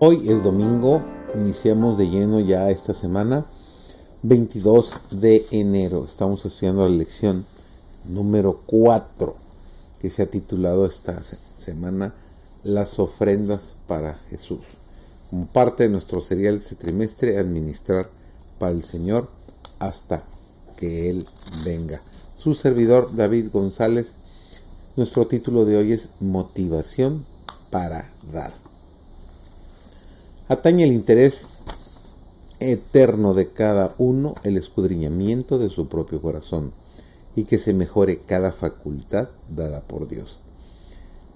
Hoy es domingo, iniciamos de lleno ya esta semana, 22 de enero. Estamos estudiando la lección número 4, que se ha titulado esta semana Las ofrendas para Jesús. Como parte de nuestro serial ese trimestre, administrar para el Señor hasta que Él venga. Su servidor David González, nuestro título de hoy es Motivación para dar atañe el interés eterno de cada uno el escudriñamiento de su propio corazón y que se mejore cada facultad dada por Dios.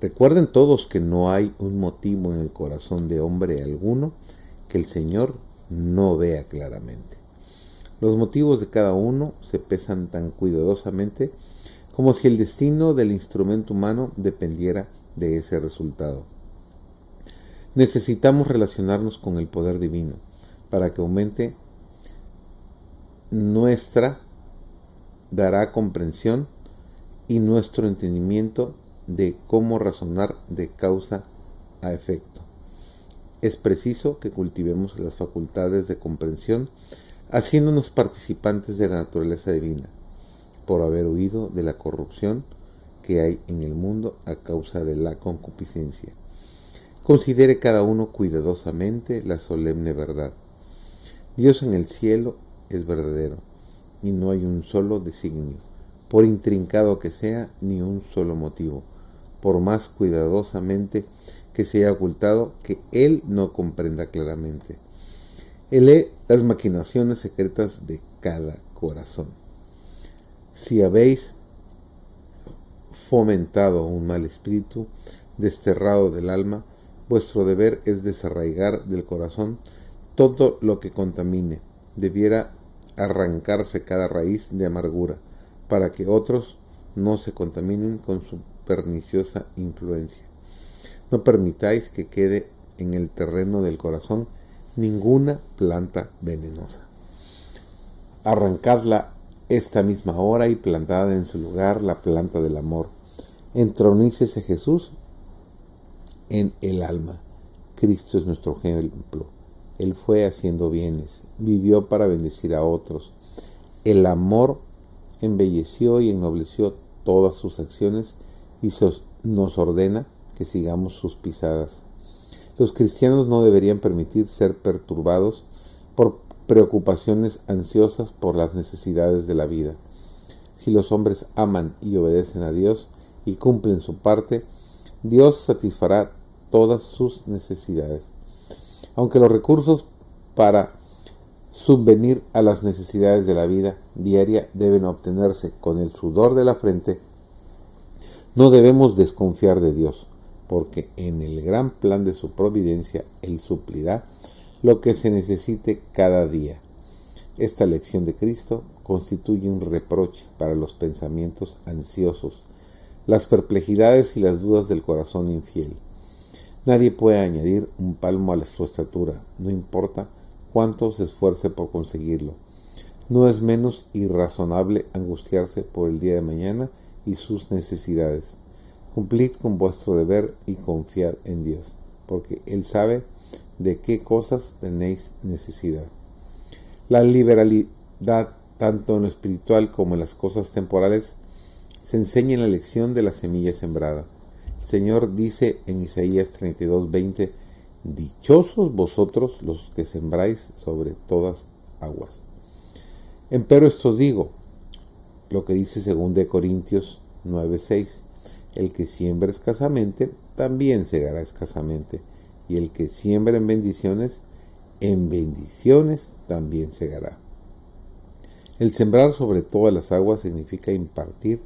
Recuerden todos que no hay un motivo en el corazón de hombre alguno que el Señor no vea claramente. Los motivos de cada uno se pesan tan cuidadosamente como si el destino del instrumento humano dependiera de ese resultado. Necesitamos relacionarnos con el poder divino para que aumente nuestra, dará comprensión y nuestro entendimiento de cómo razonar de causa a efecto. Es preciso que cultivemos las facultades de comprensión haciéndonos participantes de la naturaleza divina, por haber huido de la corrupción que hay en el mundo a causa de la concupiscencia. Considere cada uno cuidadosamente la solemne verdad. Dios en el cielo es verdadero, y no hay un solo designio, por intrincado que sea, ni un solo motivo, por más cuidadosamente que sea ocultado, que Él no comprenda claramente. Él lee las maquinaciones secretas de cada corazón. Si habéis fomentado un mal espíritu, desterrado del alma, Vuestro deber es desarraigar del corazón todo lo que contamine. Debiera arrancarse cada raíz de amargura, para que otros no se contaminen con su perniciosa influencia. No permitáis que quede en el terreno del corazón ninguna planta venenosa. Arrancadla esta misma hora y plantada en su lugar la planta del amor. Entronícese Jesús en el alma. Cristo es nuestro ejemplo. Él fue haciendo bienes, vivió para bendecir a otros. El amor embelleció y ennobleció todas sus acciones y nos ordena que sigamos sus pisadas. Los cristianos no deberían permitir ser perturbados por preocupaciones ansiosas por las necesidades de la vida. Si los hombres aman y obedecen a Dios y cumplen su parte, Dios satisfará todas sus necesidades. Aunque los recursos para subvenir a las necesidades de la vida diaria deben obtenerse con el sudor de la frente, no debemos desconfiar de Dios, porque en el gran plan de su providencia Él suplirá lo que se necesite cada día. Esta lección de Cristo constituye un reproche para los pensamientos ansiosos, las perplejidades y las dudas del corazón infiel. Nadie puede añadir un palmo a su estatura, no importa cuánto se esfuerce por conseguirlo. No es menos irrazonable angustiarse por el día de mañana y sus necesidades. Cumplid con vuestro deber y confiad en Dios, porque Él sabe de qué cosas tenéis necesidad. La liberalidad, tanto en lo espiritual como en las cosas temporales, se enseña en la lección de la semilla sembrada. Señor dice en Isaías 32:20, Dichosos vosotros los que sembráis sobre todas aguas. Empero esto os digo, lo que dice 2 Corintios 9:6, el que siembra escasamente, también segará escasamente, y el que siembra en bendiciones, en bendiciones también segará. El sembrar sobre todas las aguas significa impartir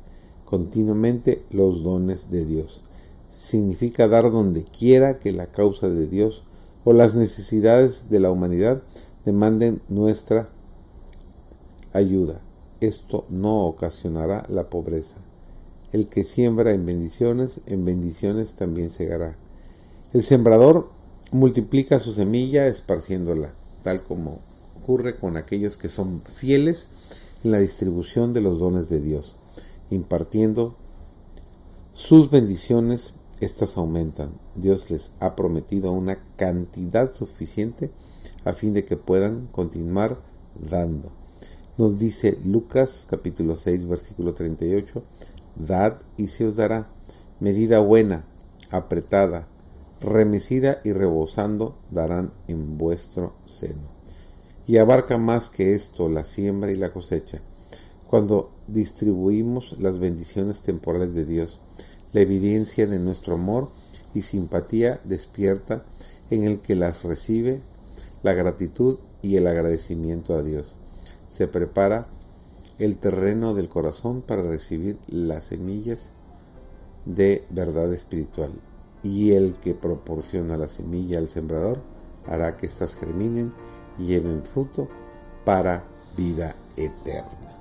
continuamente los dones de Dios significa dar donde quiera que la causa de Dios o las necesidades de la humanidad demanden nuestra ayuda. Esto no ocasionará la pobreza. El que siembra en bendiciones, en bendiciones también segará. El sembrador multiplica su semilla esparciéndola, tal como ocurre con aquellos que son fieles en la distribución de los dones de Dios, impartiendo sus bendiciones estas aumentan. Dios les ha prometido una cantidad suficiente a fin de que puedan continuar dando. Nos dice Lucas capítulo 6 versículo 38, Dad y se os dará medida buena, apretada, remecida y rebosando darán en vuestro seno. Y abarca más que esto la siembra y la cosecha. Cuando distribuimos las bendiciones temporales de Dios, la evidencia de nuestro amor y simpatía despierta en el que las recibe la gratitud y el agradecimiento a Dios. Se prepara el terreno del corazón para recibir las semillas de verdad espiritual y el que proporciona la semilla al sembrador hará que éstas germinen y lleven fruto para vida eterna.